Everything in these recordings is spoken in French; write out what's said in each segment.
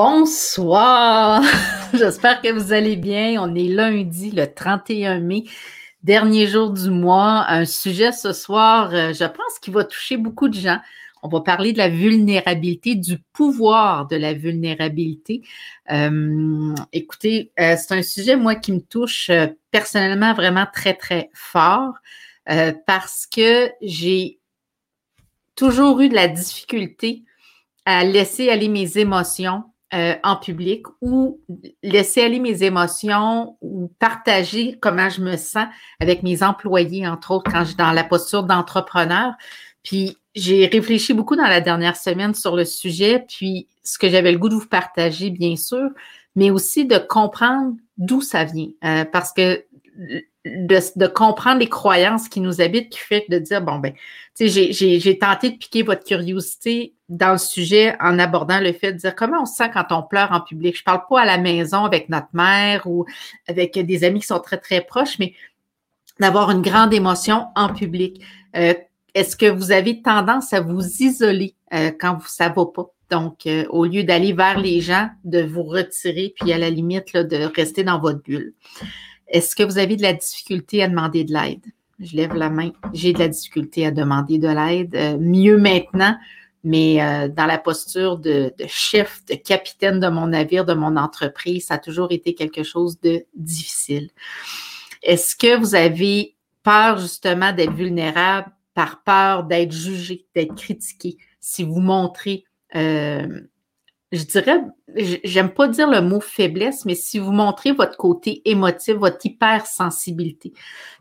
Bonsoir, j'espère que vous allez bien. On est lundi, le 31 mai, dernier jour du mois. Un sujet ce soir, euh, je pense qu'il va toucher beaucoup de gens. On va parler de la vulnérabilité, du pouvoir de la vulnérabilité. Euh, écoutez, euh, c'est un sujet, moi, qui me touche personnellement vraiment très, très fort parce que j'ai toujours eu de la difficulté à laisser aller mes émotions euh, en public ou laisser aller mes émotions ou partager comment je me sens avec mes employés, entre autres, quand je suis dans la posture d'entrepreneur. Puis j'ai réfléchi beaucoup dans la dernière semaine sur le sujet, puis ce que j'avais le goût de vous partager, bien sûr, mais aussi de comprendre d'où ça vient. Euh, parce que de, comprendre les croyances qui nous habitent, qui fait de dire, bon, ben, tu sais, j'ai tenté de piquer votre curiosité dans le sujet en abordant le fait de dire comment on se sent quand on pleure en public. Je parle pas à la maison avec notre mère ou avec des amis qui sont très, très proches, mais d'avoir une grande émotion en public. Euh, est-ce que vous avez tendance à vous isoler euh, quand vous, ça va pas? Donc, euh, au lieu d'aller vers les gens, de vous retirer, puis à la limite, là, de rester dans votre bulle. Est-ce que vous avez de la difficulté à demander de l'aide? Je lève la main. J'ai de la difficulté à demander de l'aide. Euh, mieux maintenant, mais euh, dans la posture de, chef, de capitaine de mon navire, de mon entreprise, ça a toujours été quelque chose de difficile. Est-ce que vous avez peur justement d'être vulnérable par peur d'être jugé, d'être critiqué? Si vous montrez euh, je dirais, j'aime pas dire le mot faiblesse, mais si vous montrez votre côté émotif, votre hypersensibilité.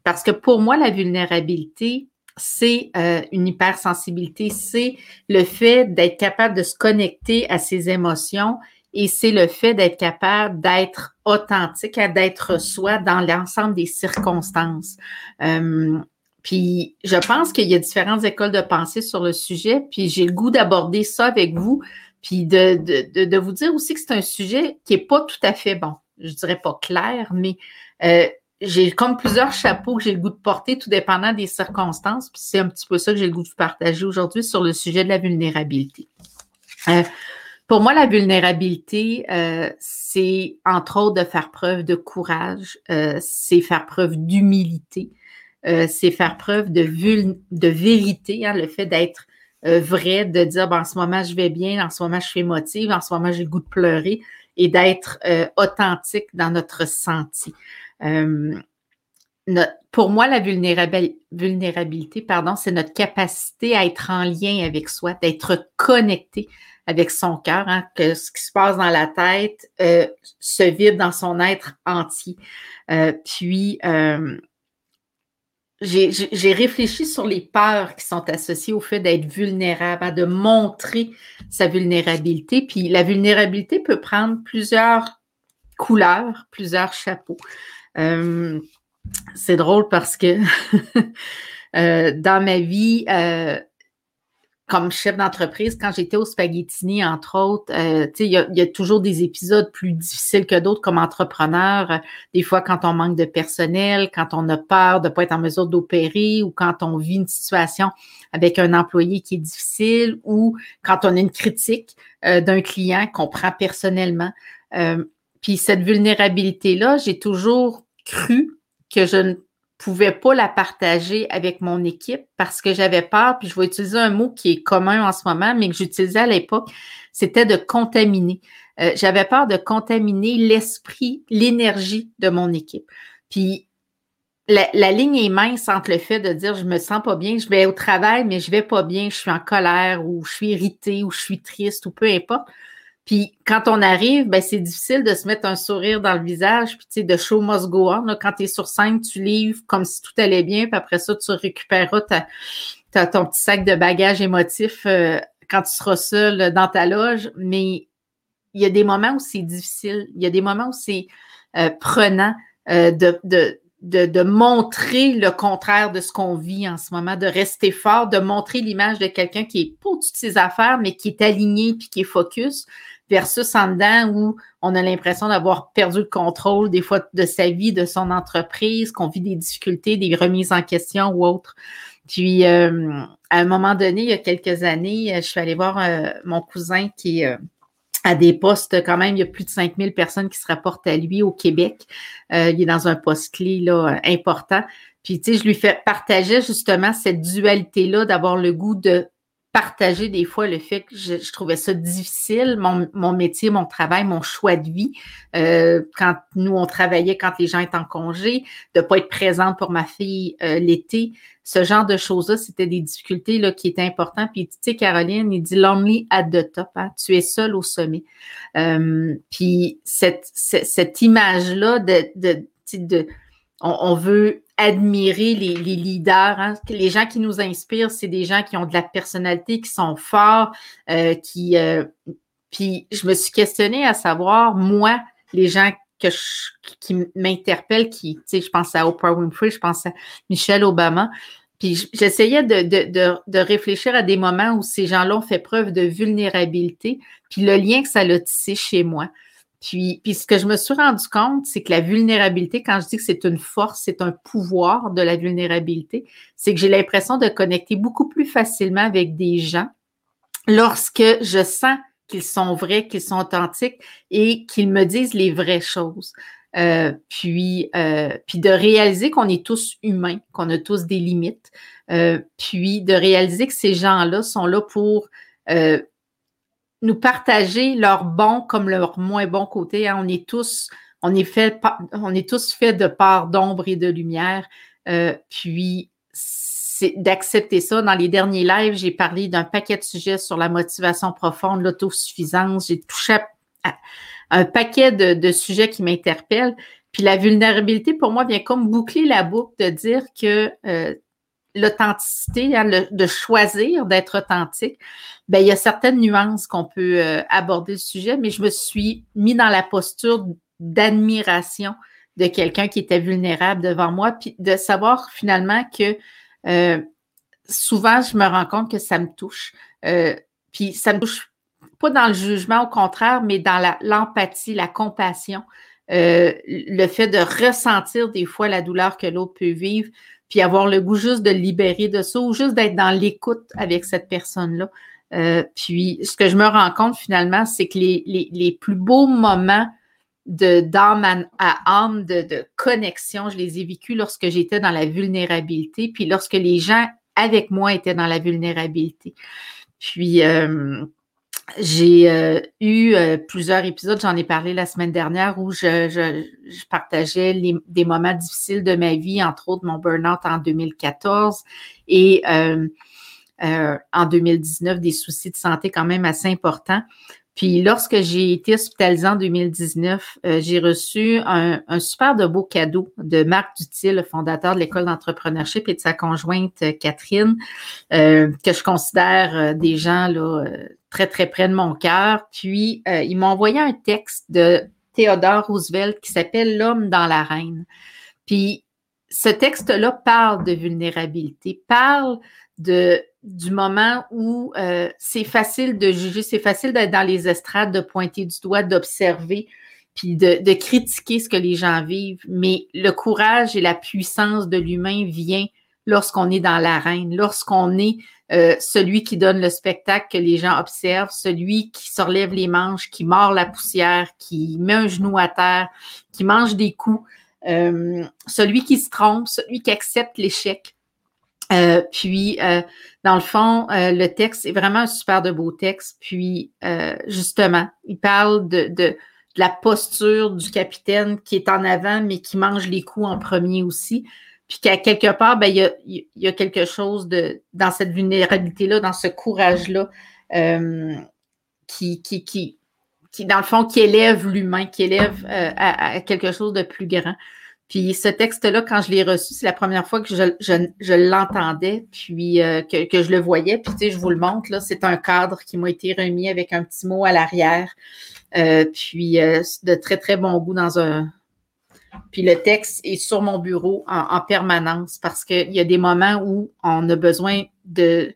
Parce que pour moi, la vulnérabilité, c'est euh, une hypersensibilité, c'est le fait d'être capable de se connecter à ses émotions et c'est le fait d'être capable d'être authentique, d'être soi dans l'ensemble des circonstances. Euh, puis je pense qu'il y a différentes écoles de pensée sur le sujet, puis j'ai le goût d'aborder ça avec vous puis de, de, de, vous dire aussi que c'est un sujet qui n'est pas tout à fait, bon, je dirais pas clair, mais euh, j'ai comme plusieurs chapeaux que j'ai le goût de porter, tout dépendant des circonstances. Puis c'est un petit peu ça que j'ai le goût de vous partager aujourd'hui sur le sujet de la vulnérabilité. Euh, pour moi, la vulnérabilité, euh, c'est entre autres de faire preuve de courage, c'est faire preuve d'humilité, c'est faire preuve de, de vérité, hein, le fait d'être euh, vrai de dire ben, en ce moment je vais bien, en ce moment je suis émotive, en ce moment j'ai le goût de pleurer et d'être euh, authentique dans notre ressenti. Euh, pour moi, la vulnérabilité, pardon, c'est notre capacité à être en lien avec soi, d'être connecté avec son cœur, hein, que ce qui se passe dans la tête se vide dans son être entier. puis, j'ai réfléchi sur les peurs qui sont associées au fait d'être vulnérable, de montrer sa vulnérabilité. Puis la vulnérabilité peut prendre plusieurs couleurs, plusieurs chapeaux. Euh, c'est drôle parce que euh, dans ma vie, euh, comme chef d'entreprise, quand j'étais au Spaghettini, entre autres, euh, il y, a toujours des épisodes plus difficiles que d'autres comme entrepreneur. Euh, des fois, quand on manque de personnel, quand on a peur de ne pas être en mesure d'opérer ou quand on vit une situation avec un employé qui est difficile ou quand on a une critique euh, d'un client qu'on prend personnellement. puis cette vulnérabilité-là, j'ai toujours cru que je ne pouvais pas la partager avec mon équipe parce que j'avais peur, puis je vais utiliser un mot qui est commun en ce moment, mais que j'utilisais à l'époque, c'était de contaminer. Euh, j'avais peur de contaminer l'esprit, l'énergie de mon équipe. Puis la, la, ligne est mince entre le fait de dire je me sens pas bien, je vais au travail, mais je vais pas bien, je suis en colère ou je suis irritée ou je suis triste ou peu importe. Puis quand on arrive, ben, c'est difficile de se mettre un sourire dans le visage, puis tu sais, de show must go on. Quand tu es sur scène, tu livres comme si tout allait bien, puis après ça, tu récupéreras ta, ton petit sac de bagages émotifs euh, quand tu seras seul dans ta loge. Mais il y a des moments où c'est difficile, il y a des moments où c'est euh, prenant euh, de, de, de, de, montrer le contraire de ce qu'on vit en ce moment, de rester fort, de montrer l'image de quelqu'un qui est pour toutes ses affaires, mais qui est aligné puis qui est focus versus en dedans où on a l'impression d'avoir perdu le contrôle des fois de sa vie, de son entreprise, qu'on vit des difficultés, des remises en question ou autres. Puis, euh, à un moment donné, il y a quelques années, je suis allée voir euh, mon cousin qui à des postes quand même, il y a plus de 5000 personnes qui se rapportent à lui au Québec. Euh, il est dans un poste clé là, important. Puis, tu sais, je lui fais partager justement cette dualité-là d'avoir le goût de partager des fois le fait que je, trouvais ça difficile, mon, mon, métier, mon travail, mon choix de vie, euh, quand nous, on travaillait, quand les gens étaient en congé, de pas être présente pour ma fille euh, l'été, ce genre de choses-là, c'était des difficultés là, qui étaient importantes. Puis, tu sais, Caroline, il dit « lonely at the top hein? tu es seule au sommet euh, Puis, cette, cette, image-là de, de, de on, veut admirer les, leaders. Hein. Les gens qui nous inspirent, c'est des gens qui ont de la personnalité, qui sont forts, euh, qui. Euh, puis je me suis questionnée à savoir, moi, les gens que qui m'interpellent, qui, tu sais, je pense à Oprah Winfrey, je pense à Michelle Obama. Puis j'essayais de, de, de, réfléchir à des moments où ces gens-là ont fait preuve de vulnérabilité, puis le lien que ça a tissé chez moi. Puis, puis, ce que je me suis rendu compte, c'est que la vulnérabilité, quand je dis que c'est une force, c'est un pouvoir de la vulnérabilité, c'est que j'ai l'impression de connecter beaucoup plus facilement avec des gens lorsque je sens qu'ils sont vrais, qu'ils sont authentiques et qu'ils me disent les vraies choses. Euh, puis, euh, puis de réaliser qu'on est tous humains, qu'on a tous des limites, euh, puis de réaliser que ces gens-là sont là pour nous partager leurs bons comme leurs moins bons côtés. Hein. On est tous, on est fait, on est tous faits de parts d'ombre et de lumière. Euh, puis c'est d'accepter ça. Dans les derniers lives, j'ai parlé d'un paquet de sujets sur la motivation profonde, l'autosuffisance. J'ai touché à, un paquet de, sujets qui m'interpellent. Puis la vulnérabilité, pour moi, vient comme boucler la boucle de dire que euh, l'authenticité, hein, de choisir d'être authentique, ben, il y a certaines nuances qu'on peut euh, aborder le sujet, mais je me suis mis dans la posture d'admiration de quelqu'un qui était vulnérable devant moi, puis de savoir finalement que euh, souvent, je me rends compte que ça me touche. Euh, puis ça me touche pas dans le jugement, au contraire, mais dans l'empathie, la, compassion, le fait de ressentir des fois la douleur que l'autre peut vivre, puis avoir le goût juste de libérer de ça ou juste d'être dans l'écoute avec cette personne-là. Euh, puis, ce que je me rends compte finalement, c'est que les, les, les, plus beaux moments de d'âme à âme, de, de, connexion, je les ai vécus lorsque j'étais dans la vulnérabilité, puis lorsque les gens avec moi étaient dans la vulnérabilité. Puis, euh, j'ai euh, eu euh, plusieurs épisodes, j'en ai parlé la semaine dernière, où je, je, partageais les, des moments difficiles de ma vie, entre autres mon burn-out en 2014 et euh, en 2019, des soucis de santé quand même assez importants. Puis lorsque j'ai été hospitalisée en 2019, euh, j'ai reçu un, super de beau cadeau de Marc Dutil, le fondateur de l'école d'entrepreneurship et de sa conjointe euh, Catherine, euh, que je considère des gens là, très, très près de mon cœur. Puis, ils m'ont envoyé un texte de Theodore Roosevelt qui s'appelle L'homme dans l'arène. Puis, ce texte-là parle de vulnérabilité, parle de du moment où euh, c'est facile de juger, c'est facile d'être dans les estrades, de pointer du doigt, d'observer, puis de, critiquer ce que les gens vivent. Mais le courage et la puissance de l'humain vient lorsqu'on est dans l'arène, lorsqu'on est euh, celui qui donne le spectacle que les gens observent, celui qui se les manches, qui mord la poussière, qui met un genou à terre, qui mange des coups, euh, celui qui se trompe, celui qui accepte l'échec. Euh, puis, dans le fond, le texte est vraiment un super de beau texte. Puis, justement, il parle de, la posture du capitaine qui est en avant, mais qui mange les coups en premier aussi. Puis qu'à quelque part, ben, il, y a, y a quelque chose de dans cette vulnérabilité-là, dans ce courage-là, qui, qui, qui, qui, dans le fond, qui élève l'humain, qui élève à, quelque chose de plus grand. Puis ce texte-là, quand je l'ai reçu, c'est la première fois que je, je, l'entendais, puis euh, que, que, je le voyais. Puis tu sais, je vous le montre, là, c'est un cadre qui m'a été remis avec un petit mot à l'arrière. Euh, puis euh, de très, très bon goût dans un. Puis le texte est sur mon bureau en, en permanence parce qu'il y a des moments où on a besoin de,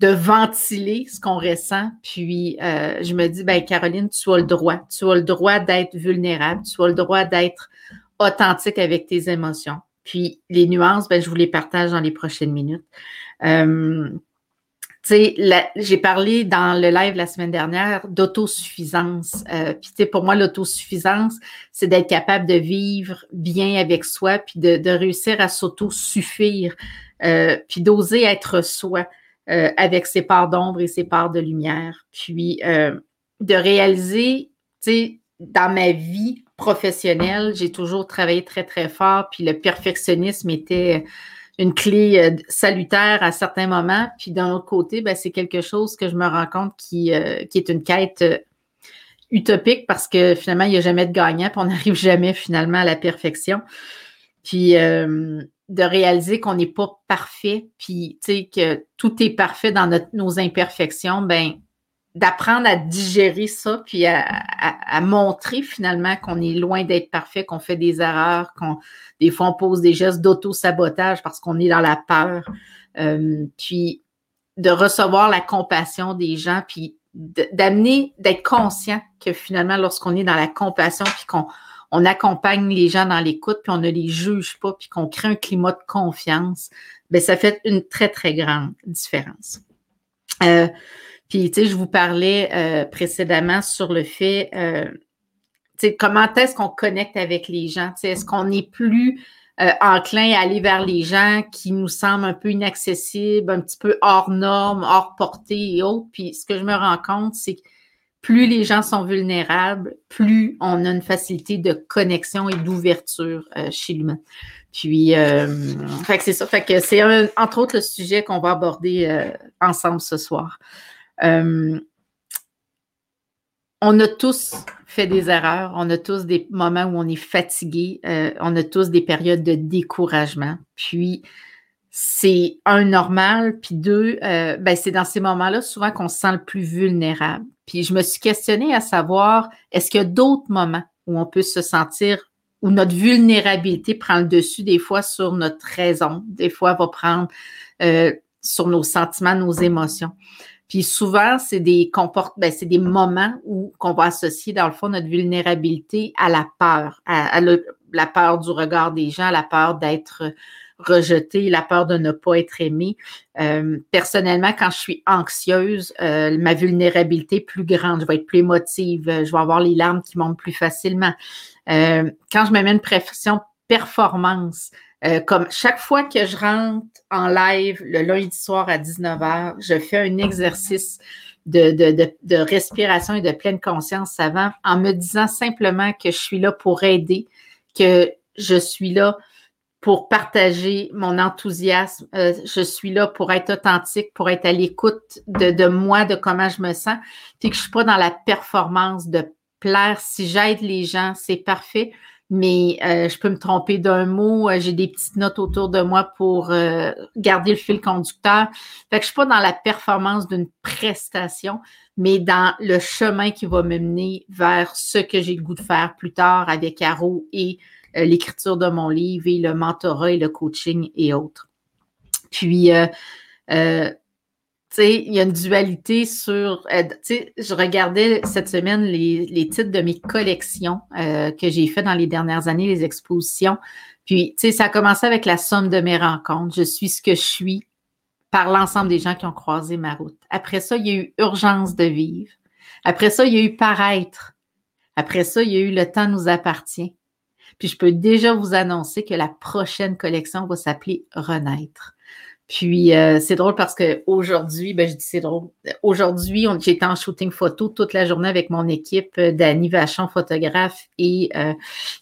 de ventiler ce qu'on ressent. Puis je me dis, ben Caroline, tu as le droit. Tu as le droit d'être vulnérable. Tu as le droit d'être authentique avec tes émotions. Puis les nuances, ben, je vous les partage dans les prochaines minutes. Euh, j'ai parlé dans le live la semaine dernière d'autosuffisance. Euh, puis, pour moi, l'autosuffisance, c'est d'être capable de vivre bien avec soi, puis de, réussir à s'autosuffire, euh, puis d'oser être soi euh, avec ses parts d'ombre et ses parts de lumière. Puis, euh, de réaliser, tu sais, dans ma vie professionnelle, j'ai toujours travaillé très, très fort, puis le perfectionnisme était une clé euh, salutaire à certains moments. Puis d'un autre côté, ben, c'est quelque chose que je me rends compte qui, euh, qui est une quête euh, utopique parce que finalement, il n'y a jamais de gagnant, puis on n'arrive jamais finalement à la perfection. Puis de réaliser qu'on n'est pas parfait, puis que tout est parfait dans nos imperfections, ben d'apprendre à digérer ça, puis à, montrer finalement qu'on est loin d'être parfait, qu'on fait des erreurs, qu'on des fois on pose des gestes d'auto-sabotage parce qu'on est dans la peur. Euh, puis de recevoir la compassion des gens, puis d'amener, d'être conscient que finalement, lorsqu'on est dans la compassion, puis qu'on on accompagne les gens dans l'écoute, puis on ne les juge pas, puis qu'on crée un climat de confiance, bien, ça fait une très, très grande différence. Euh, puis, tu sais, je vous parlais euh, précédemment sur le fait, euh, tu sais, comment est-ce qu'on connecte avec les gens? Tu sais, est-ce qu'on n'est plus euh, enclin à aller vers les gens qui nous semblent un peu inaccessibles, un petit peu hors normes, hors portée et autres? Puis, ce que je me rends compte, c'est que plus les gens sont vulnérables, plus on a une facilité de connexion et d'ouverture chez l'humain. Puis, fait que c'est ça. Fait que c'est entre autres le sujet qu'on va aborder ensemble ce soir. Euh, on a tous fait des erreurs, on a tous des moments où on est fatigué, euh, on a tous des périodes de découragement. Puis, c'est un normal, puis deux, euh, ben c'est dans ces moments-là souvent qu'on se sent le plus vulnérable. Puis je me suis questionnée à savoir, est-ce qu'il y a d'autres moments où on peut se sentir, où notre vulnérabilité prend le dessus des fois sur notre raison, des fois va prendre sur nos sentiments, nos émotions? Puis souvent, c'est des comportements, c'est des moments où qu'on va associer, dans le fond, notre vulnérabilité à la peur, à, la peur du regard des gens, la peur d'être rejeté, la peur de ne pas être aimé. Euh, personnellement, quand je suis anxieuse, euh, ma vulnérabilité est plus grande, je vais être plus émotive, je vais avoir les larmes qui montent plus facilement. Euh, quand je me mets une pression performance, euh, comme chaque fois que je rentre en live le lundi soir à 19h, je fais un exercice de, de, de, respiration et de pleine conscience avant en me disant simplement que je suis là pour aider, que je suis là pour partager mon enthousiasme. Euh, je suis là pour être authentique, pour être à l'écoute de, moi, de comment je me sens, puis que je suis pas dans la performance de plaire. Si j'aide les gens, c'est parfait mais euh, je peux me tromper d'un mot. Euh, j'ai des petites notes autour de moi pour euh, garder le fil conducteur. Fait que je suis pas dans la performance d'une prestation, mais dans le chemin qui va me mener vers ce que j'ai le goût de faire plus tard avec Caro et l'écriture de mon livre et le mentorat et le coaching et autres. Puis, il y a une dualité sur. Euh, je regardais cette semaine les, titres de mes collections euh, que j'ai fait dans les dernières années, les expositions. Puis, tu sais, ça a commencé avec la somme de mes rencontres. Je suis ce que je suis par l'ensemble des gens qui ont croisé ma route. Après ça, il y a eu urgence de vivre. Après ça, il y a eu paraître. Après ça, il y a eu le temps nous appartient. Puis je peux déjà vous annoncer que la prochaine collection va s'appeler Renaître. Puis euh, c'est drôle parce qu'aujourd'hui, ben je dis c'est drôle. Aujourd'hui, j'étais en shooting photo toute la journée avec mon équipe euh, Dani Vachon, photographe, et euh,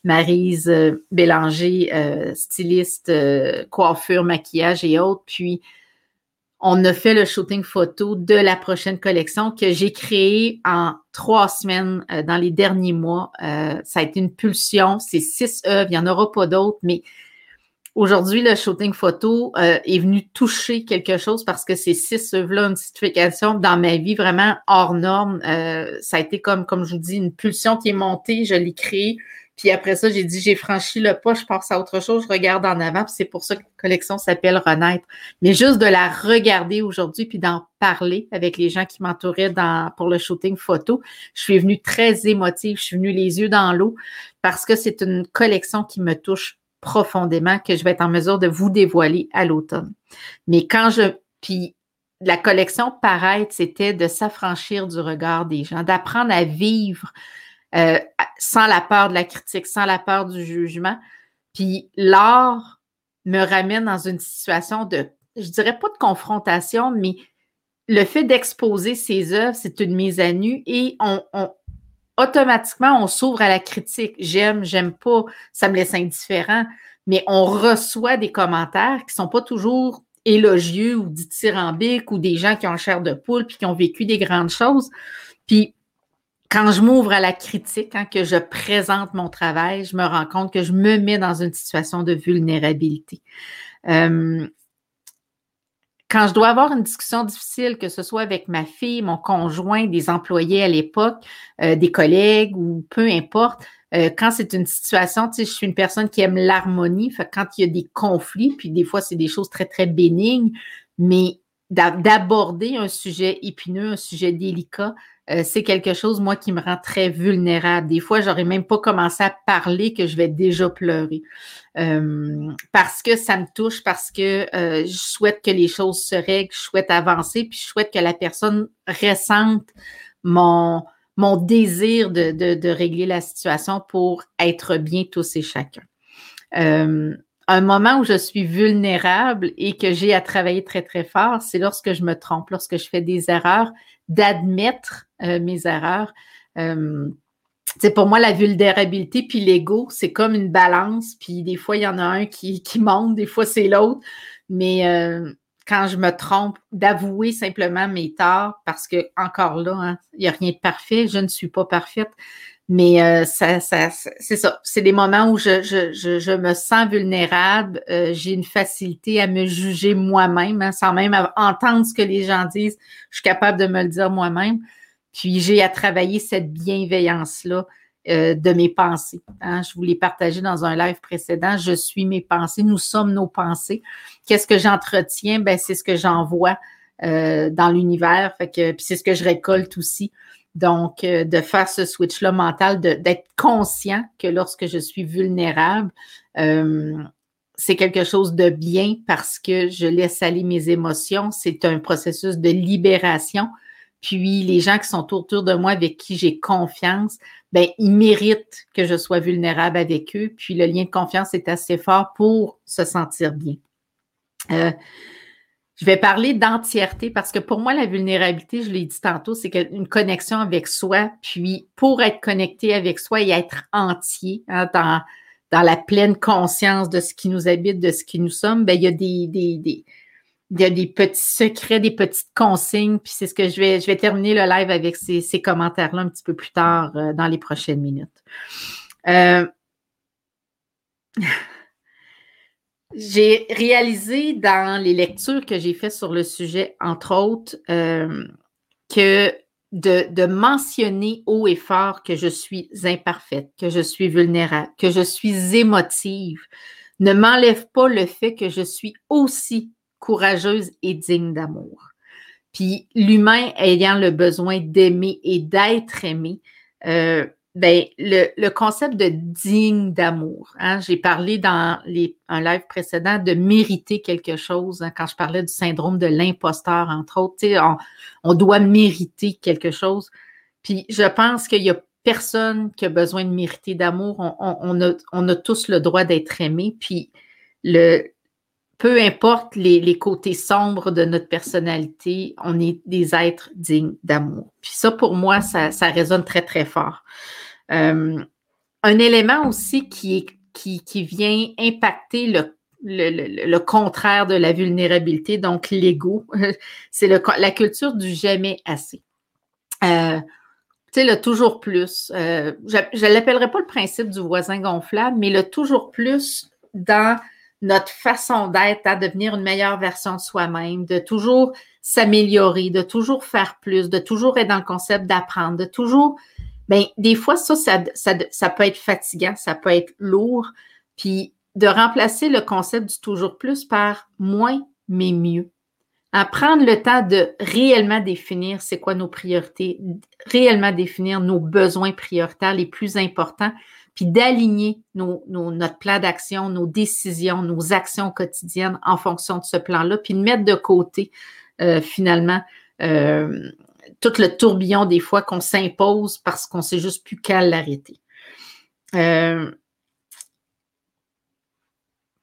Marise Bélanger, styliste, coiffure, maquillage et autres. Puis on a fait le shooting photo de la prochaine collection que j'ai créée en trois semaines dans les derniers mois. ça a été une pulsion. C'est six œuvres, il n'y en aura pas d'autres, mais Aujourd'hui, le shooting photo euh, est venu toucher quelque chose parce que ces six œuvres-là, une certification dans ma vie vraiment hors norme. Euh, ça a été comme, comme je vous dis, une pulsion qui est montée, je l'ai créée. Puis après ça, j'ai dit, j'ai franchi le pas, je passe à autre chose, je regarde en avant. Puis c'est pour ça que la collection s'appelle Renaître. Mais juste de la regarder aujourd'hui, puis d'en parler avec les gens qui m'entouraient dans, pour le shooting photo, je suis venue très émotive, je suis venue les yeux dans l'eau parce que c'est une collection qui me touche profondément que je vais être en mesure de vous dévoiler à l'automne. Mais quand je. Puis la collection Paraître, c'était de s'affranchir du regard des gens, d'apprendre à vivre euh, sans la peur de la critique, sans la peur du jugement. Puis l'art me ramène dans une situation de, je dirais pas de confrontation, mais le fait d'exposer ses œuvres, c'est une mise à nu et on, automatiquement, on s'ouvre à la critique. J'aime, j'aime pas, ça me laisse indifférent, mais on reçoit des commentaires qui sont pas toujours élogieux ou dithyrambiques ou des gens qui ont chair de poule puis qui ont vécu des grandes choses. Puis quand je m'ouvre à la critique, hein, que je présente mon travail, je me rends compte que je me mets dans une situation de vulnérabilité. Euh, quand je dois avoir une discussion difficile, que ce soit avec ma fille, mon conjoint, des employés à l'époque, euh, des collègues ou peu importe, euh, quand c'est une situation, tu sais, je suis une personne qui aime l'harmonie, quand il y a des conflits, puis des fois c'est des choses très, très bénignes, mais d'aborder un sujet épineux, un sujet délicat, euh, c'est quelque chose, moi, qui me rend très vulnérable. Des fois, j'aurais même pas commencé à parler que je vais déjà pleurer. Euh, parce que ça me touche, parce que euh, je souhaite que les choses se règlent, je souhaite avancer, puis je souhaite que la personne ressente mon, mon désir de, de, de régler la situation pour être bien tous et chacun. Un moment où je suis vulnérable et que j'ai à travailler très, très fort, c'est lorsque je me trompe, lorsque je fais des erreurs, d'admettre euh, mes erreurs. Euh, pour moi, la vulnérabilité puis l'ego, c'est comme une balance. Puis des fois, il y en a un qui, qui monte, des fois, c'est l'autre. Mais euh, quand je me trompe, d'avouer simplement mes torts, parce que encore là, hein, il n'y a rien de parfait, je ne suis pas parfaite. Mais euh, ça, ça c'est ça. C'est des moments où je, je, je, me sens vulnérable. Euh, j'ai une facilité à me juger moi-même, hein, sans même entendre ce que les gens disent. Je suis capable de me le dire moi-même. Puis j'ai à travailler cette bienveillance-là euh, de mes pensées. Hein. Je vous l'ai partagé dans un live précédent. Je suis mes pensées. Nous sommes nos pensées. Qu'est-ce que j'entretiens? Ben, c'est ce que j'envoie dans l'univers. Puis c'est ce que je récolte aussi. Donc, euh, de faire ce switch-là mental, d'être conscient que lorsque je suis vulnérable, euh, c'est quelque chose de bien parce que je laisse aller mes émotions. C'est un processus de libération. Puis les gens qui sont autour de moi, avec qui j'ai confiance, ben ils méritent que je sois vulnérable avec eux. Puis le lien de confiance est assez fort pour se sentir bien. Euh, je vais parler d'entièreté parce que pour moi, la vulnérabilité, je l'ai dit tantôt, c'est une connexion avec soi. Puis pour être connecté avec soi et être entier hein, dans, dans la pleine conscience de ce qui nous habite, de ce qui nous sommes, ben, il y a des, des, des il y a des petits secrets, des petites consignes, puis c'est ce que je vais, je vais terminer le live avec ces, ces commentaires-là un petit peu plus tard euh, dans les prochaines minutes. Euh... J'ai réalisé dans les lectures que j'ai faites sur le sujet, entre autres, euh, que de, mentionner haut et fort que je suis imparfaite, que je suis vulnérable, que je suis émotive, ne m'enlève pas le fait que je suis aussi courageuse et digne d'amour. Puis l'humain ayant le besoin d'aimer et d'être aimé, euh, ben, le, le, concept de digne d'amour. Hein, J'ai parlé dans les, un live précédent de mériter quelque chose, hein, quand je parlais du syndrome de l'imposteur, entre autres. On, on doit mériter quelque chose. Puis je pense qu'il y a personne qui a besoin de mériter d'amour. On, on, a, on, a, tous le droit d'être aimé. Puis le, peu importe les, les, côtés sombres de notre personnalité, on est des êtres dignes d'amour. Puis ça, pour moi, ça, ça résonne très, très fort. Euh, un élément aussi qui, qui, vient impacter le, le, le, contraire de la vulnérabilité, donc l'ego, c'est la culture du jamais assez. Euh, tu sais, le toujours plus. Euh, je ne l'appellerai pas le principe du voisin gonflable, mais le toujours plus dans notre façon d'être, à devenir une meilleure version de soi-même, de toujours s'améliorer, de toujours faire plus, de toujours être dans le concept d'apprendre, de toujours Bien, des fois, ça, ça, peut être fatigant, ça peut être lourd. Puis de remplacer le concept du toujours plus par moins, mais mieux. À prendre le temps de réellement définir c'est quoi nos priorités, réellement définir nos besoins prioritaires les plus importants, puis d'aligner notre plan d'action, nos décisions, nos actions quotidiennes en fonction de ce plan-là, puis de mettre de côté finalement tout le tourbillon des fois qu'on s'impose parce qu'on ne sait juste plus qu'à l'arrêter.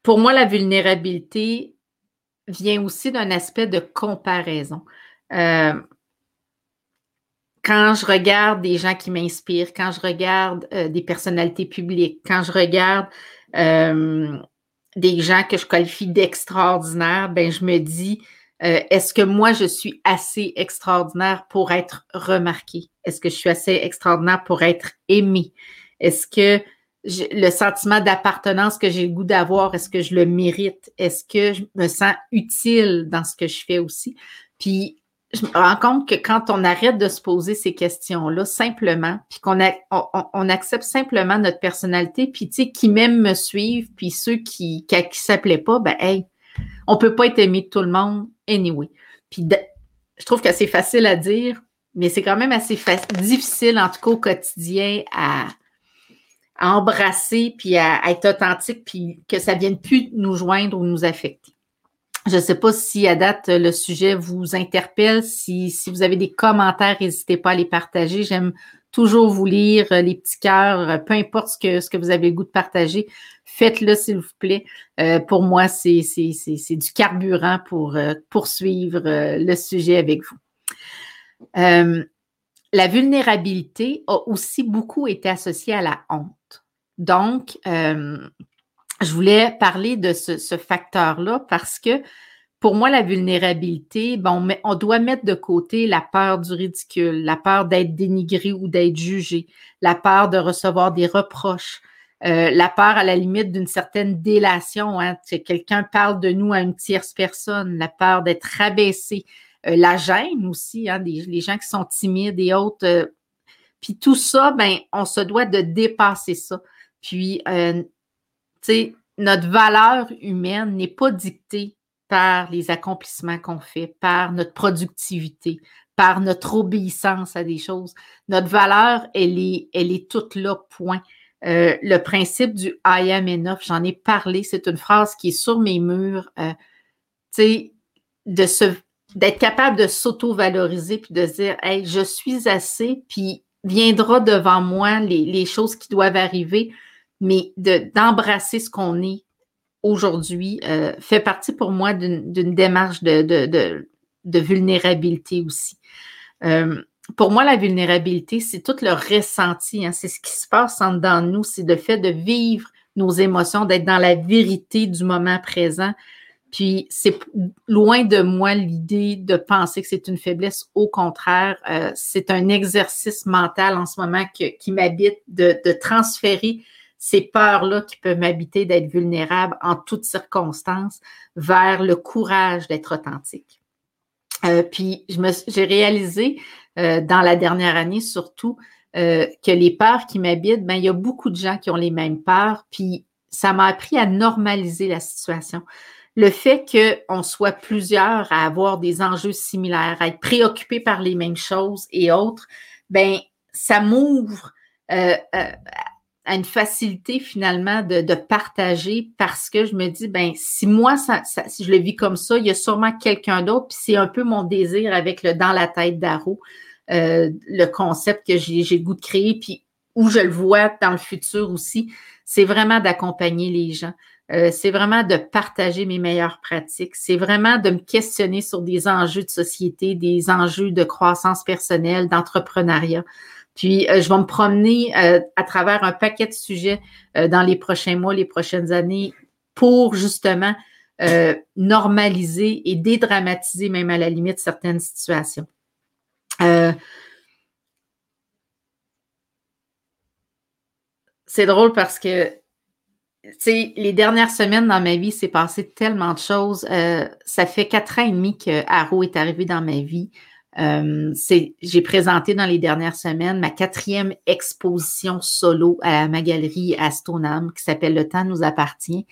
pour moi, la vulnérabilité vient aussi d'un aspect de comparaison quand je regarde des gens qui m'inspirent, quand je regarde euh, des personnalités publiques, quand je regarde euh, des gens que je qualifie d'extraordinaires, ben je me dis, euh, est-ce que moi je suis assez extraordinaire pour être remarqué? Est-ce que je suis assez extraordinaire pour être aimé? Est-ce que le sentiment d'appartenance que j'ai le goût d'avoir, est-ce que je le mérite? Est-ce que je me sens utile dans ce que je fais aussi? Puis je me rends compte que quand on arrête de se poser ces questions-là simplement, puis qu'on on, accepte simplement notre personnalité, puis tu sais, qui même me suivent, puis ceux qui qui, qui s'appelaient pas, ben hey, on peut pas être aimé de tout le monde anyway. Puis je trouve que c'est facile à dire, mais c'est quand même assez difficile, en tout cas au quotidien, à, embrasser, puis à, être authentique, puis que ça vienne plus nous joindre ou nous affecter. Je ne sais pas si à date le sujet vous interpelle. Si, si vous avez des commentaires, n'hésitez pas à les partager. J'aime toujours vous lire euh, les petits cœurs, euh, peu importe ce que, ce que vous avez le goût de partager. Faites-le, s'il vous plaît. Euh, pour moi, c'est du carburant pour poursuivre le sujet avec vous. la vulnérabilité a aussi beaucoup été associée à la honte. Donc, je voulais parler de ce, facteur-là parce que pour moi, la vulnérabilité, bon, on doit mettre de côté la peur du ridicule, la peur d'être dénigré ou d'être jugé, la peur de recevoir des reproches, euh, la peur à la limite d'une certaine délation, hein, que quelqu'un parle de nous à une tierce personne, la peur d'être rabaissé, euh, la gêne aussi, hein, les gens qui sont timides et autres. Euh, puis tout ça, ben, on se doit de dépasser ça. Puis sais, notre valeur humaine n'est pas dictée par les accomplissements qu'on fait, par notre productivité, par notre obéissance à des choses. Notre valeur, elle est, toute là, point. Euh, le principe du I am enough, j'en ai parlé, c'est une phrase qui est sur mes murs. Euh, tu sais, d'être capable de s'auto-valoriser puis de dire, hey, je suis assez, puis viendra devant moi les, les choses qui doivent arriver mais d'embrasser ce qu'on est aujourd'hui euh, fait partie pour moi d'une démarche de, vulnérabilité aussi. Euh, pour moi, la vulnérabilité, c'est tout le ressenti, hein, c'est ce qui se passe en nous, c'est le fait de vivre nos émotions, d'être dans la vérité du moment présent. Puis c'est loin de moi l'idée de penser que c'est une faiblesse. Au contraire, euh, c'est un exercice mental en ce moment qui m'habite de transférer ces peurs-là qui peuvent m'habiter d'être vulnérable en toutes circonstances vers le courage d'être authentique. Euh, puis, j'ai réalisé euh, dans la dernière année surtout euh, que les peurs qui m'habitent, ben, il y a beaucoup de gens qui ont les mêmes peurs, puis ça m'a appris à normaliser la situation. Le fait qu'on soit plusieurs à avoir des enjeux similaires, à être préoccupés par les mêmes choses et autres, ben, ça m'ouvre à une facilité finalement de, partager parce que je me dis, ben si moi, ça, si je le vis comme ça, il y a sûrement quelqu'un d'autre, puis c'est un peu mon désir avec le dans la tête d'Aro, euh, le concept que j'ai le goût de créer, puis où je le vois dans le futur aussi, c'est vraiment d'accompagner les gens. Euh, c'est vraiment de partager mes meilleures pratiques. C'est vraiment de me questionner sur des enjeux de société, des enjeux de croissance personnelle, d'entrepreneuriat. Puis, euh, je vais me promener euh, à travers un paquet de sujets euh, dans les prochains mois, les prochaines années, pour justement normaliser et dédramatiser même à la limite certaines situations. c'est drôle parce que, tu sais, les dernières semaines dans ma vie, c'est passé tellement de choses. ça fait quatre ans et demi que Arrow est arrivé dans ma vie. Euh, j'ai présenté dans les dernières semaines ma quatrième exposition solo à ma galerie à Stoneham qui s'appelle Le temps nous appartient.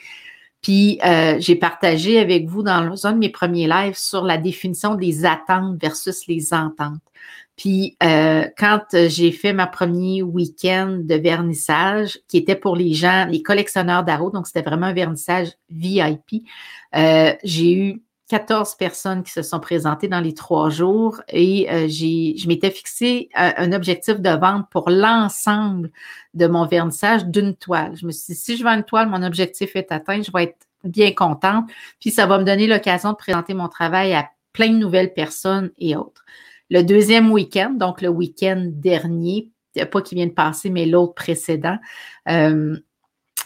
Puis euh, j'ai partagé avec vous dans un de mes premiers lives sur la définition des attentes versus les ententes. Puis euh, quand j'ai fait ma premier week-end de vernissage, qui était pour les gens, les collectionneurs d'arrows, donc c'était vraiment un vernissage VIP, j'ai eu 14 personnes qui se sont présentées dans les trois jours et euh, je m'étais fixé un, objectif de vente pour l'ensemble de mon vernissage d'une toile. Je me suis dit, si je vends une toile, mon objectif est atteint, je vais être bien contente. Puis ça va me donner l'occasion de présenter mon travail à plein de nouvelles personnes et autres. Le deuxième week-end, donc le week-end dernier, pas qui vient de passer, mais l'autre précédent, euh,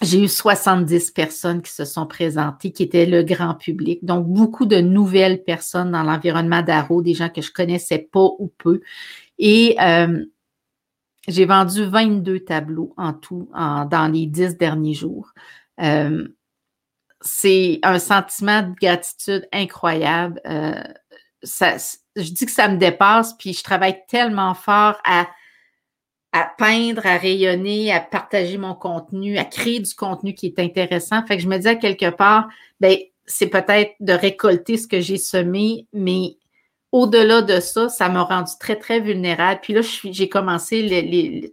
j'ai eu 70 personnes qui se sont présentées, qui étaient le grand public. Donc, beaucoup de nouvelles personnes dans l'environnement d'Aro, des gens que je connaissais pas ou peu. Et euh, j'ai vendu 22 tableaux en tout dans les 10 derniers jours. Euh, c'est un sentiment de gratitude incroyable. Euh, ça, je dis que ça me dépasse, puis je travaille tellement fort à à peindre, à rayonner, à partager mon contenu, à créer du contenu qui est intéressant. Fait que je me disais quelque part, ben, c'est peut-être de récolter ce que j'ai semé, mais au-delà de ça, ça m'a rendu très, très vulnérable. Puis là, j'ai commencé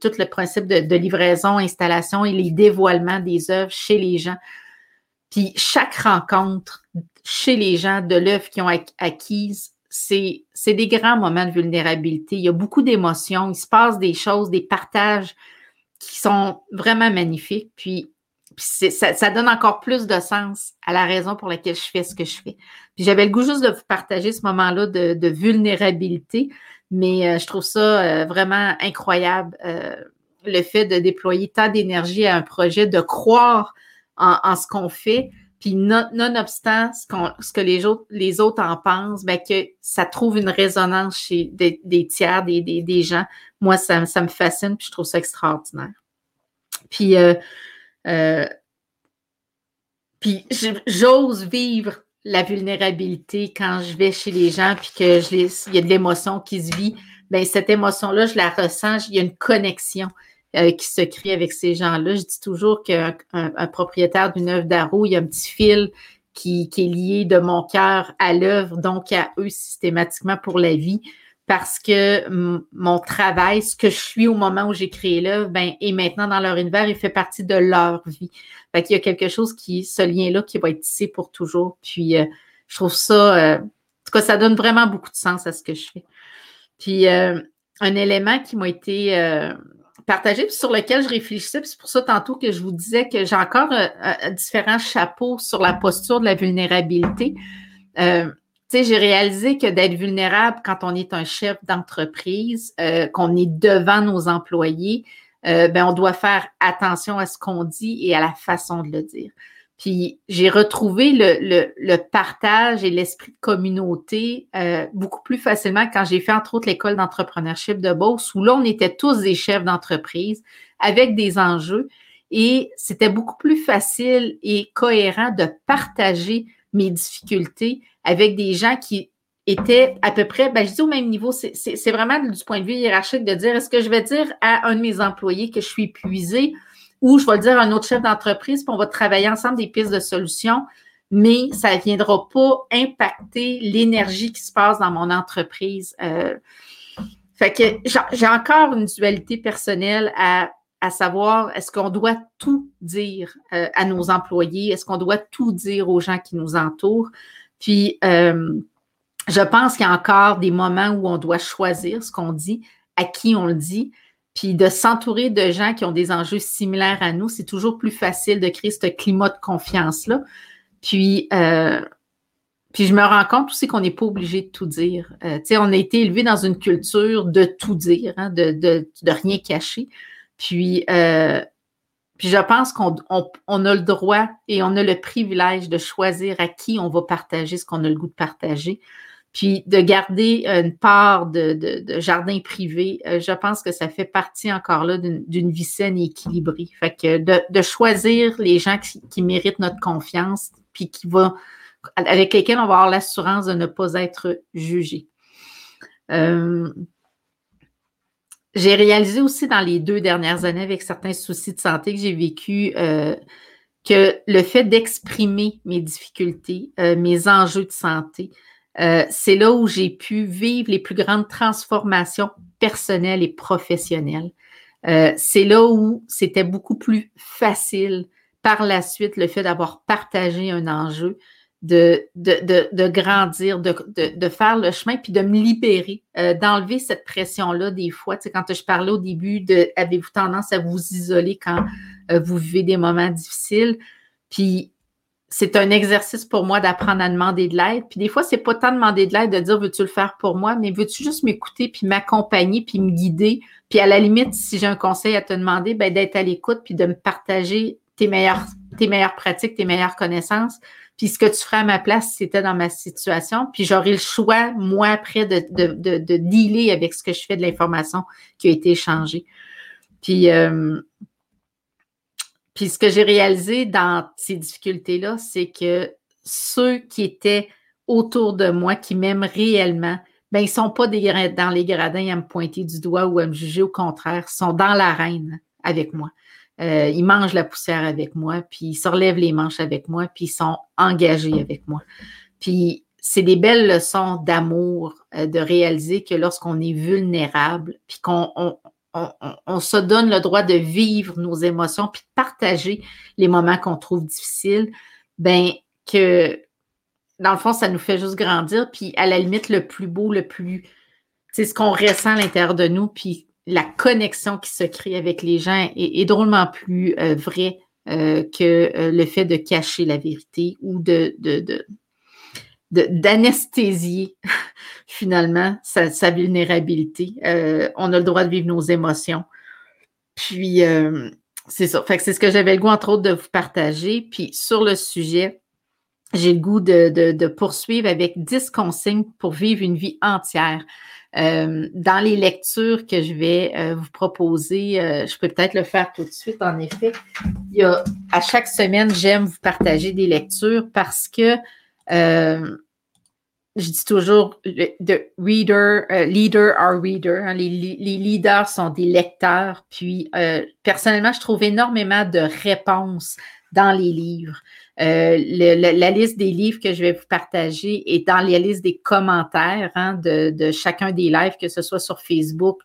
tout le principe de, livraison, installation et les dévoilements des œuvres chez les gens. Puis chaque rencontre chez les gens de l'œuvre qu'ils ont acquise c'est des grands moments de vulnérabilité. Il y a beaucoup d'émotions, il se passe des choses, des partages qui sont vraiment magnifiques. Puis, ça, donne encore plus de sens à la raison pour laquelle je fais ce que je fais. J'avais le goût juste de vous partager ce moment-là de, vulnérabilité, mais euh, je trouve ça euh, vraiment incroyable, euh, le fait de déployer tant d'énergie à un projet, de croire en ce qu'on fait, puis nonobstant ce, que les autres, les autres en pensent, ben que ça trouve une résonance chez des, tiers, des, des, gens. Moi, ça, ça, me fascine, puis je trouve ça extraordinaire. Puis, euh, euh, puis j'ose vivre la vulnérabilité quand je vais chez les gens, puis que il y a de l'émotion qui se vit. Ben cette émotion-là, je la ressens, il y a une connexion. Euh, qui se crée avec ces gens-là. Je dis toujours qu'un un, propriétaire d'une œuvre d'Aro, il y a un petit fil qui, qui est lié de mon cœur à l'œuvre, donc à eux systématiquement pour la vie, parce que mon travail, ce que je suis au moment où j'ai créé l'œuvre, ben, est maintenant dans leur univers, il fait partie de leur vie. Fait qu'il y a quelque chose qui, ce lien-là, qui va être tissé pour toujours. Puis, euh, je trouve ça, euh, en tout cas, ça donne vraiment beaucoup de sens à ce que je fais. Puis, un élément qui m'a été partagé, puis sur lequel je réfléchissais. C'est pour ça tantôt que je vous disais que j'ai encore euh, euh, différents chapeaux sur la posture de la vulnérabilité. Euh, j'ai réalisé que d'être vulnérable quand on est un chef d'entreprise, euh, qu'on est devant nos employés, ben, on doit faire attention à ce qu'on dit et à la façon de le dire. Puis j'ai retrouvé le, le, partage et l'esprit de communauté euh, beaucoup plus facilement quand j'ai fait entre autres l'école d'entrepreneurship de Beauce, où là, on était tous des chefs d'entreprise avec des enjeux. Et c'était beaucoup plus facile et cohérent de partager mes difficultés avec des gens qui étaient à peu près, ben, je dis au même niveau, c'est vraiment du point de vue hiérarchique de dire, est-ce que je vais dire à un de mes employés que je suis épuisé ou je vais le dire à un autre chef d'entreprise, puis on va travailler ensemble des pistes de solutions, mais ça ne viendra pas impacter l'énergie qui se passe dans mon entreprise. Euh, fait que j'ai encore une dualité personnelle à, savoir est-ce qu'on doit tout dire euh, à nos employés, est-ce qu'on doit tout dire aux gens qui nous entourent? Puis, euh, je pense qu'il y a encore des moments où on doit choisir ce qu'on dit, à qui on le dit, puis de s'entourer de gens qui ont des enjeux similaires à nous, c'est toujours plus facile de créer ce climat de confiance-là. Puis, euh, je me rends compte aussi qu'on n'est pas obligé de tout dire. Euh, on a été élevé dans une culture de tout dire, hein, de, rien cacher. Puis, euh, je pense qu'on on, a le droit et on a le privilège de choisir à qui on va partager ce qu'on a le goût de partager. Puis de garder une part de, jardin privé, euh, je pense que ça fait partie encore là d'une vie saine et équilibrée. Fait que de, choisir les gens qui, méritent notre confiance, puis qui avec lesquels on va avoir l'assurance de ne pas être jugé. Euh, j'ai réalisé aussi dans les deux dernières années, avec certains soucis de santé que j'ai vécu, euh, que le fait d'exprimer mes difficultés, mes enjeux de santé, euh, c'est là où j'ai pu vivre les plus grandes transformations personnelles et professionnelles. Euh, c'est là où c'était beaucoup plus facile par la suite le fait d'avoir partagé un enjeu, de, de, de, grandir, de, de, faire le chemin, puis de me libérer, euh, d'enlever cette pression-là des fois. Tu quand je parlais au début de avez-vous tendance à vous isoler quand vous vivez des moments difficiles? Puis c'est un exercice pour moi d'apprendre à demander de l'aide. Puis des fois, c'est pas tant demander de l'aide de dire veux-tu le faire pour moi, mais veux-tu juste m'écouter puis m'accompagner puis me guider. Puis à la limite, si j'ai un conseil à te demander, ben d'être à l'écoute puis de me partager tes meilleures, tes meilleures pratiques, tes meilleures connaissances puis ce que tu ferais à ma place si c'était dans ma situation, puis j'aurai le choix, moi, après, de, de, de, dealer avec ce que je fais de l'information qui a été échangée. Puis, euh, puis ce que j'ai réalisé dans ces difficultés-là, c'est que ceux qui étaient autour de moi, qui m'aiment réellement, ben, ils ne sont pas dans les gradins à me pointer du doigt ou à me juger, au contraire, ils sont dans l'arène avec moi. Euh, ils mangent la poussière avec moi, puis ils se relèvent les manches avec moi, puis ils sont engagés avec moi. Puis c'est des belles leçons d'amour euh, de réaliser que lorsqu'on est vulnérable, puis qu'on on, se donne le droit de vivre nos émotions, puis de partager les moments qu'on trouve difficiles, ben que dans le fond, ça nous fait juste grandir, puis à la limite, le plus beau, le plus, c'est ce qu'on ressent à l'intérieur de nous, puis la connexion qui se crée avec les gens est, drôlement plus euh, vraie euh, que euh, le fait de cacher la vérité ou de, d'anesthésier finalement sa, vulnérabilité. on a le droit de vivre nos émotions. Puis, c'est ça. C'est ce que j'avais le goût, entre autres, de vous partager. Puis, sur le sujet, j'ai le goût de, de, poursuivre avec 10 consignes pour vivre une vie entière. Euh, dans les lectures que je vais euh, vous proposer, euh, je peux peut-être le faire tout de suite, en effet. Il y a, à chaque semaine, j'aime vous partager des lectures parce que je dis toujours, the reader, leader are reader. Hein, les, leaders sont des lecteurs. Puis, personnellement, je trouve énormément de réponses dans les livres. Euh, la liste des livres que je vais vous partager est dans la liste des commentaires hein, de, chacun des lives, que ce soit sur Facebook,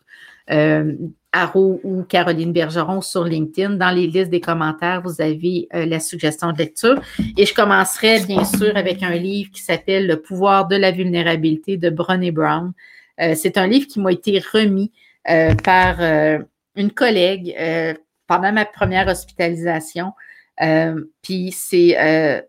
euh, Arrow ou Caroline Bergeron sur LinkedIn. Dans les listes des commentaires, vous avez euh, la suggestion de lecture. Et je commencerai bien sûr avec un livre qui s'appelle Le pouvoir de la vulnérabilité de Brené Brown. Euh, c'est un livre qui m'a été remis par une collègue pendant ma première hospitalisation. Euh, puis c'est euh,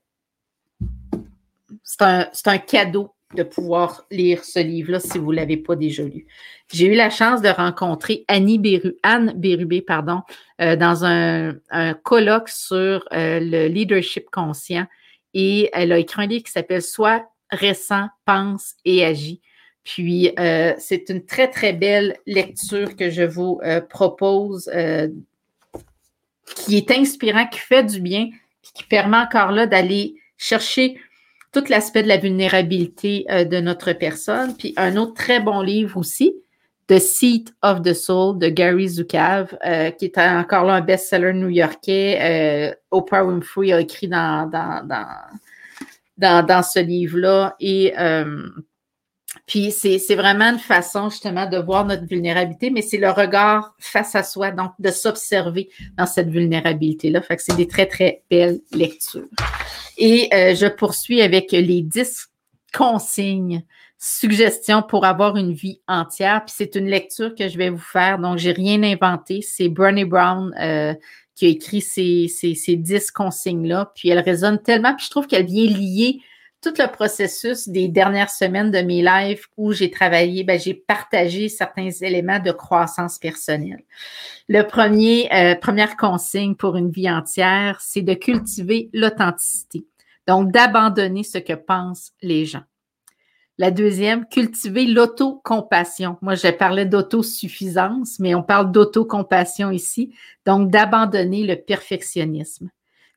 un, un, cadeau de pouvoir lire ce livre-là si vous ne l'avez pas déjà lu. J'ai eu la chance de rencontrer Annie Anne Bérubé pardon, euh, dans un, un, colloque sur le leadership conscient et elle a écrit un livre qui s'appelle Soit récent, pense et agis. Puis, c'est une très, très belle lecture que je vous propose qui est inspirant, qui fait du bien, qui permet encore là d'aller chercher tout l'aspect de la vulnérabilité euh, de notre personne. Puis un autre très bon livre aussi, The Seat of the Soul de Gary Zukav, euh, qui est encore là un best-seller new-yorkais. Euh, Oprah Winfrey a écrit dans, dans, dans, dans, ce livre-là. Et puis c'est vraiment une façon justement de voir notre vulnérabilité, mais c'est le regard face à soi, donc de s'observer dans cette vulnérabilité-là. Fait que c'est des très, très belles lectures. Et euh, je poursuis avec les 10 consignes, suggestions pour avoir une vie entière. Puis c'est une lecture que je vais vous faire, donc j'ai rien inventé. C'est Bernie Brown euh, qui a écrit ces, ces, ces 10 consignes-là. Puis elle résonne tellement, puis je trouve qu'elle vient lier tout le processus des dernières semaines de mes lives où j'ai travaillé, ben, j'ai partagé certains éléments de croissance personnelle. Le premier, euh, première consigne pour une vie entière, c'est de cultiver l'authenticité. Donc, d'abandonner ce que pensent les gens. La deuxième, cultiver l'autocompassion. Moi, je parlais d'autosuffisance, mais on parle d'autocompassion ici. Donc, d'abandonner le perfectionnisme.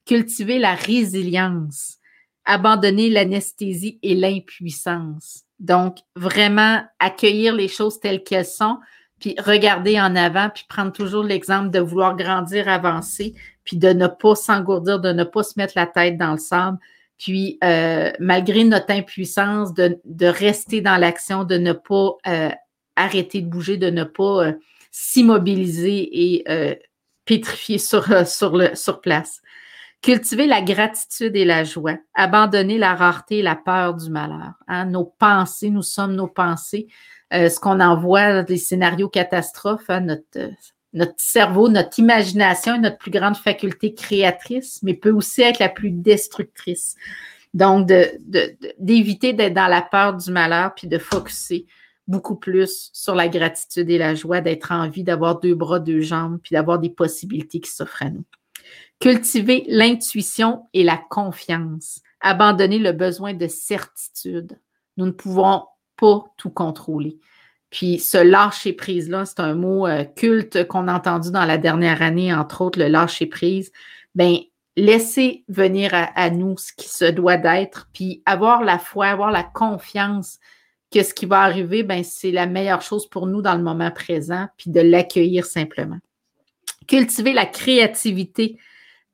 Cultiver la résilience abandonner l'anesthésie et l'impuissance. Donc, vraiment accueillir les choses telles qu'elles sont, puis regarder en avant, puis prendre toujours l'exemple de vouloir grandir, avancer, puis de ne pas s'engourdir, de ne pas se mettre la tête dans le sable, puis euh, malgré notre impuissance, de, rester dans l'action, de ne pas euh, arrêter de bouger, de ne pas euh, s'immobiliser et pétrifier sur, sur, le, sur place. Cultiver la gratitude et la joie. Abandonner la rareté et la peur du malheur. Hein. Nos pensées, nous sommes nos pensées. Euh, ce qu'on envoie des scénarios catastrophes, hein, notre, notre cerveau, notre imagination est notre plus grande faculté créatrice, mais peut aussi être la plus destructrice. Donc, d'éviter d'être dans la peur du malheur, puis de focuser beaucoup plus sur la gratitude et la joie, d'être en vie, d'avoir deux bras, deux jambes, puis d'avoir des possibilités qui s'offrent à nous. Cultiver l'intuition et la confiance. Abandonner le besoin de certitude. Nous ne pouvons pas tout contrôler. Puis ce lâcher prise-là, c'est un mot euh, culte qu'on a entendu dans la dernière année, entre autres, le lâcher prise. Ben, laisser venir à, nous ce qui se doit d'être, puis avoir la foi, avoir la confiance que ce qui va arriver, ben, c'est la meilleure chose pour nous dans le moment présent, puis de l'accueillir simplement. Cultiver la créativité.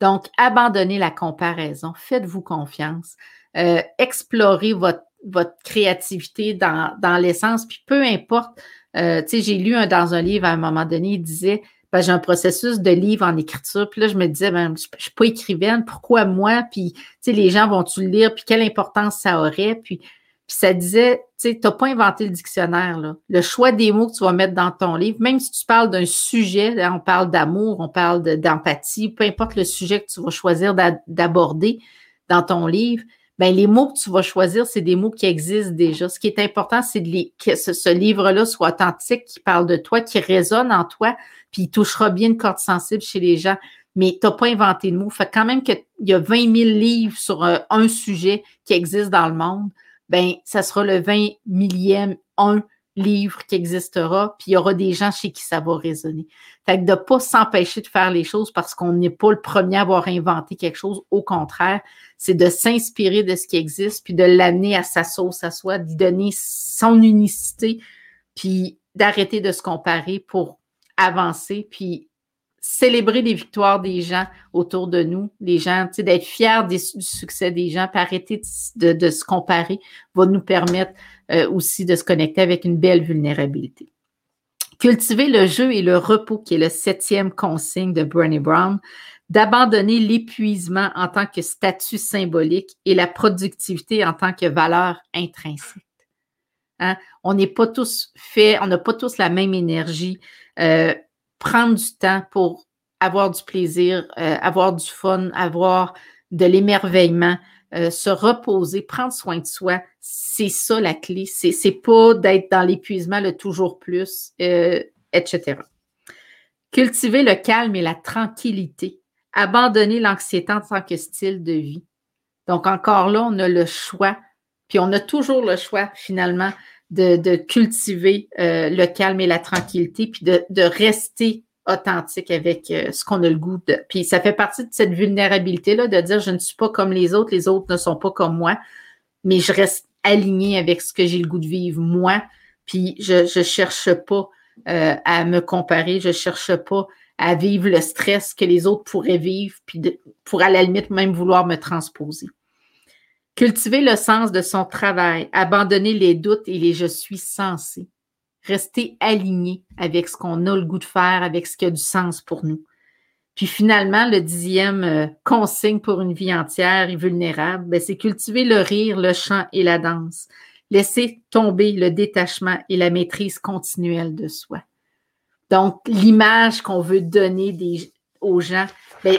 Donc, abandonner la comparaison. Faites-vous confiance. Euh, explorez votre votre créativité dans, dans l'essence. Puis peu importe, euh, tu sais, j'ai lu un, dans un livre à un moment donné, il disait, ben, j'ai un processus de livre en écriture. Puis là, je me disais, ben, je ne suis pas écrivaine, pourquoi moi? Puis, tu sais, les gens vont-tu le lire? Puis quelle importance ça aurait? Puis, puis ça disait, tu sais, tu n'as pas inventé le dictionnaire, là. Le choix des mots que tu vas mettre dans ton livre, même si tu parles d'un sujet, on parle d'amour, on parle d'empathie, peu importe le sujet que tu vas choisir d'aborder dans ton livre, ben les mots que tu vas choisir, c'est des mots qui existent déjà. Ce qui est important, c'est que ce, livre-là soit authentique, qui parle de toi, qui résonne en toi, puis il touchera bien une corde sensible chez les gens. Mais tu n'as pas inventé le mot. Fait quand même qu'il y a 20 000 livres sur euh, un, sujet qui existe dans le monde, ben ça sera le 20 millième un livre qui existera, puis il y aura des gens chez qui ça va résonner. Fait que de ne pas s'empêcher de faire les choses parce qu'on n'est pas le premier à avoir inventé quelque chose, au contraire, c'est de s'inspirer de ce qui existe, puis de l'amener à sa sauce à soi, d'y donner son unicité, puis d'arrêter de se comparer pour avancer, puis célébrer les victoires des gens autour de nous, les gens, d'être fiers du succès des gens, puis arrêter de, de, se comparer va nous permettre euh, aussi de se connecter avec une belle vulnérabilité. Cultiver le jeu et le repos, qui est le septième consigne de Brené Brown, d'abandonner l'épuisement en tant que statut symbolique et la productivité en tant que valeur intrinsèque. Hein? On n'est pas tous faits, on n'a pas tous la même énergie. Euh, prendre du temps pour avoir du plaisir, euh, avoir du fun, avoir de l'émerveillement, euh, se reposer, prendre soin de soi, c'est ça la clé. C'est, c'est pas d'être dans l'épuisement, le toujours plus, euh, etc. Cultiver le calme et la tranquillité. Abandonner l'anxiété en tant que style de vie. Donc, encore là, on a le choix, puis on a toujours le choix, finalement, de, cultiver euh, le calme et la tranquillité, puis de, de rester authentique avec euh, ce qu'on a le goût de. Puis ça fait partie de cette vulnérabilité-là de dire je ne suis pas comme les autres, les autres ne sont pas comme moi, mais je reste aligné avec ce que j'ai le goût de vivre moi. Puis je ne cherche pas euh, à me comparer, je ne cherche pas à vivre le stress que les autres pourraient vivre, puis pour à la limite même vouloir me transposer. Cultiver le sens de son travail, abandonner les doutes et les je suis censé. Rester aligné avec ce qu'on a le goût de faire, avec ce qui a du sens pour nous. Puis finalement, le dixième euh, consigne pour une vie entière et vulnérable, ben, c'est cultiver le rire, le chant et la danse. Laisser tomber le détachement et la maîtrise continuelle de soi. Donc, l'image qu'on veut donner aux gens, ben,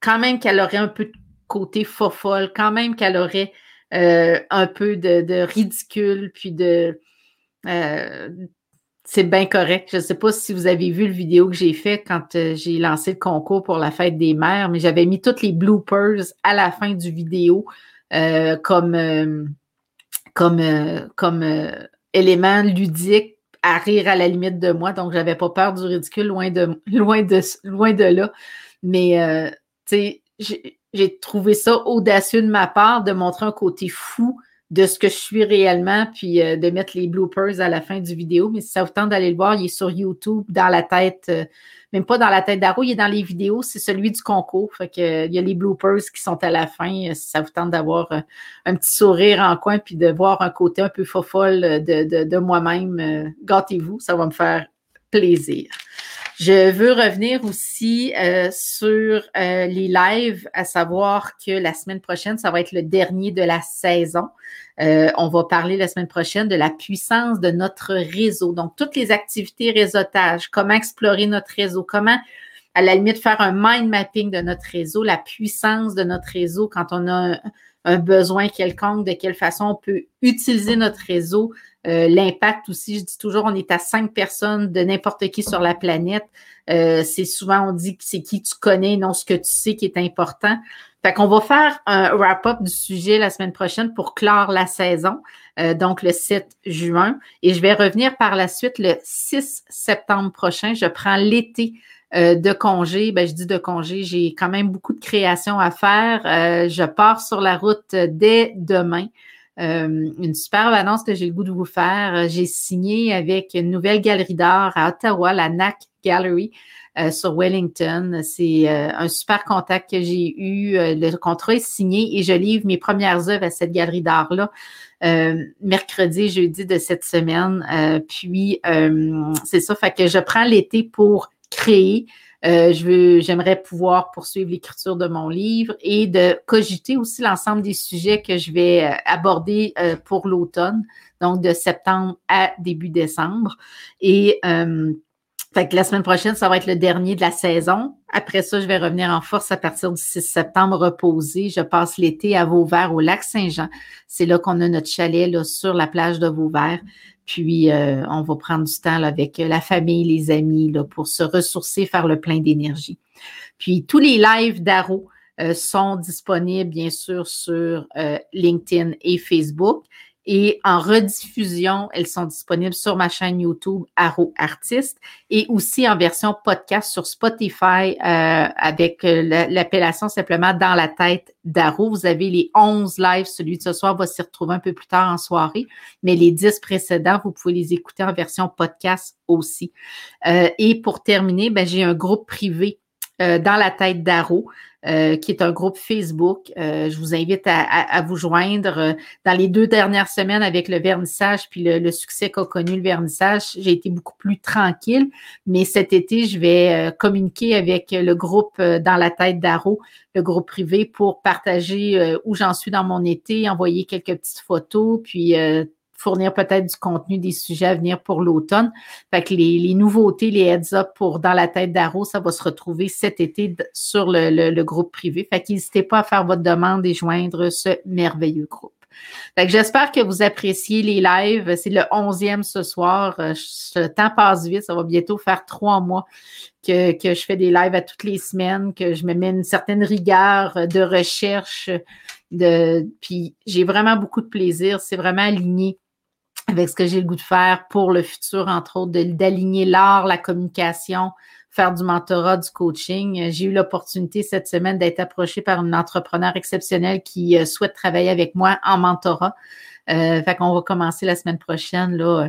quand même qu'elle aurait un peu de côté fofolle, quand même qu'elle aurait euh, un peu de, ridicule, puis de. Euh, c'est bien correct. Je ne sais pas si vous avez vu le vidéo que j'ai fait quand euh, j'ai lancé le concours pour la fête des mères, mais j'avais mis toutes les bloopers à la fin du vidéo comme, comme, comme élément ludique à rire à la limite de moi. Donc, je n'avais pas peur du ridicule, loin de, loin de, loin de là. Mais, tu sais, j'ai trouvé ça audacieux de ma part de montrer un côté fou de ce que je suis réellement, puis euh, de mettre les bloopers à la fin du vidéo. Mais si ça vous tente d'aller le voir, il est sur YouTube, dans la tête, euh, même pas dans la tête d'Aro, il est dans les vidéos, c'est celui du concours. Fait euh, il y a les bloopers qui sont à la fin. si ça vous tente d'avoir un petit sourire en coin, puis de voir un côté un peu fofolle de, de, de moi-même, gâtez-vous, ça va me faire plaisir. Je veux revenir aussi euh, sur euh, les lives, à savoir que la semaine prochaine, ça va être le dernier de la saison. Euh, on va parler la semaine prochaine de la puissance de notre réseau. Donc, toutes les activités réseautage, comment explorer notre réseau, comment à la limite faire un mind mapping de notre réseau, la puissance de notre réseau quand on a un besoin quelconque, de quelle façon on peut utiliser notre réseau, euh, l'impact aussi, je dis toujours, on est à cinq personnes de n'importe qui sur la planète. Euh, c'est souvent, on dit que c'est qui tu connais, non ce que tu sais qui est important. Fait qu'on va faire un wrap-up du sujet la semaine prochaine pour clore la saison, euh, donc le 7 juin. Et je vais revenir par la suite le 6 septembre prochain. Je prends l'été euh, de congé, ben, je dis de congé, j'ai quand même beaucoup de créations à faire. Euh, je pars sur la route dès demain. Euh, une superbe annonce que j'ai le goût de vous faire. J'ai signé avec une nouvelle galerie d'art à Ottawa, la NAC Gallery. sur Wellington. C'est un super contact que j'ai eu. le contrat est signé et je livre mes premières œuvres à cette galerie d'art-là. mercredi, jeudi de cette semaine. puis c'est ça, fait que je prends l'été pour créer. Euh, je veux, j'aimerais pouvoir poursuivre l'écriture de mon livre et de cogiter aussi l'ensemble des sujets que je vais euh, aborder euh, pour l'automne, donc de septembre à début décembre. Et fait que la semaine prochaine, ça va être le dernier de la saison. Après ça, je vais revenir en force à partir du 6 septembre reposer. Je passe l'été à Vauvert au lac Saint-Jean. C'est là qu'on a notre chalet là, sur la plage de Vauvert. Puis, euh, on va prendre du temps avec la famille, les amis, là, pour se ressourcer, faire le plein d'énergie. Puis, tous les lives d'Aro euh, sont disponibles, bien sûr, sur euh, LinkedIn et Facebook. Et en rediffusion, elles sont disponibles sur ma chaîne YouTube Arrow Artist et aussi en version podcast sur Spotify euh, avec euh, l'appellation simplement Dans la tête d'Arrow. Vous avez les 11 lives. Celui de ce soir va s'y retrouver un peu plus tard en soirée, mais les 10 précédents, vous pouvez les écouter en version podcast aussi. Euh, et pour terminer, ben, j'ai un groupe privé dans la tête d'Arrow. Euh, qui est un groupe Facebook. Euh, je vous invite à, vous joindre. Euh, dans les deux dernières semaines avec le vernissage puis le, succès qu'a connu le vernissage, j'ai été beaucoup plus tranquille. Mais cet été, je vais communiquer avec le groupe dans la tête d'Aro, le groupe privé, pour partager où j'en suis dans mon été, envoyer quelques petites photos, puis fournir peut-être du contenu, des sujets à venir pour l'automne. Fait que les, nouveautés, les heads-up pour Dans la tête d'Aro, ça va se retrouver cet été sur le, groupe privé. Fait n'hésitez pas à faire votre demande et joindre ce merveilleux groupe. Fait que j'espère que vous appréciez les lives. C'est le onzième ce soir. Euh, le temps passe vite. Ça va bientôt faire trois mois que, que je fais des lives à toutes les semaines, que je me mets une certaine rigueur de recherche. De, puis j'ai vraiment beaucoup de plaisir. C'est vraiment aligné avec ce que j'ai le goût de faire pour le futur, entre autres, d'aligner l'art, la communication, faire du mentorat, du coaching. J'ai eu l'opportunité cette semaine d'être approchée par une entrepreneur exceptionnelle qui euh, souhaite travailler avec moi en mentorat. Euh, fait qu'on va commencer la semaine prochaine là,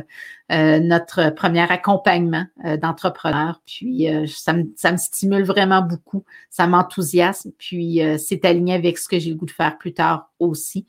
euh, notre premier accompagnement euh, d'entrepreneur. Puis ça, me, ça me stimule vraiment beaucoup, ça m'enthousiasme, puis c'est aligné avec ce que j'ai le goût de faire plus tard aussi.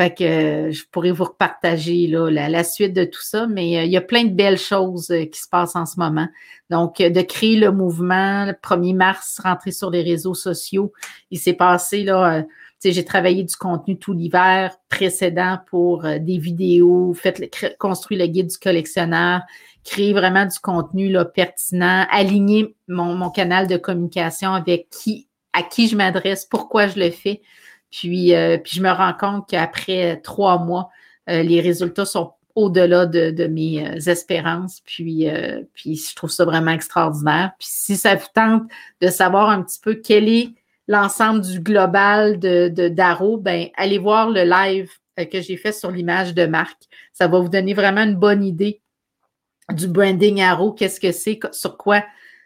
Fait que euh, je pourrais vous repartager là, la, suite de tout ça, mais euh, il y a plein de belles choses euh, qui se passent en ce moment. Donc, de créer le mouvement, le 1er mars, rentrer sur les réseaux sociaux. Il s'est passé, là, j'ai travaillé du contenu tout l'hiver précédent pour des vidéos, fait, construit le guide du collectionneur, créer vraiment du contenu là, pertinent, aligner mon, mon canal de communication avec qui, à qui je m'adresse, pourquoi je le fais. Puis, euh, puis je me rends compte qu'après trois mois, euh, les résultats sont au-delà de, mes euh, espérances. Puis, puis je trouve ça vraiment extraordinaire. Puis si ça vous tente de savoir un petit peu quel est l'ensemble du global de, de d'Aro, ben allez voir le live que j'ai fait sur l'image de marque. Ça va vous donner vraiment une bonne idée du branding Arrow, qu'est-ce que c'est, sur quoi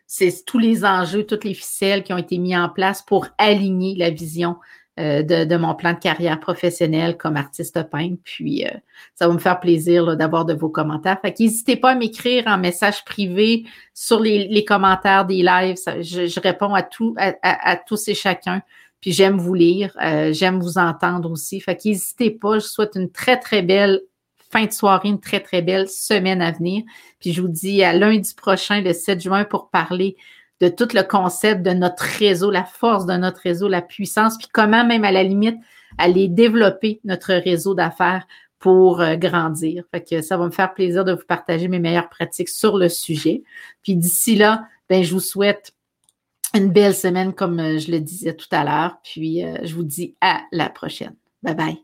c'est tous les enjeux, toutes les ficelles qui ont été mis en place pour aligner la vision euh, de, mon plan de carrière professionnelle comme artiste peintre. Puis, euh, ça va me faire plaisir d'avoir de vos commentaires. Fait n'hésitez pas à m'écrire en message privé sur les, commentaires des lives. je, réponds à, tout, à, tous et chacun. Puis j'aime vous lire, euh, j'aime vous entendre aussi. Fait qu'hésitez pas. Je souhaite une très, très belle fin de soirée, une très, très belle semaine à venir. Puis je vous dis à lundi prochain, le 7 juin, pour parler de tout le concept de notre réseau, la force de notre réseau, la puissance, puis comment même à la limite aller développer notre réseau d'affaires pour euh, grandir. Fait que ça va me faire plaisir de vous partager mes meilleures pratiques sur le sujet. Puis d'ici là, ben, je vous souhaite une belle semaine, comme euh, je le disais tout à l'heure. Puis euh, je vous dis à la prochaine. Bye bye.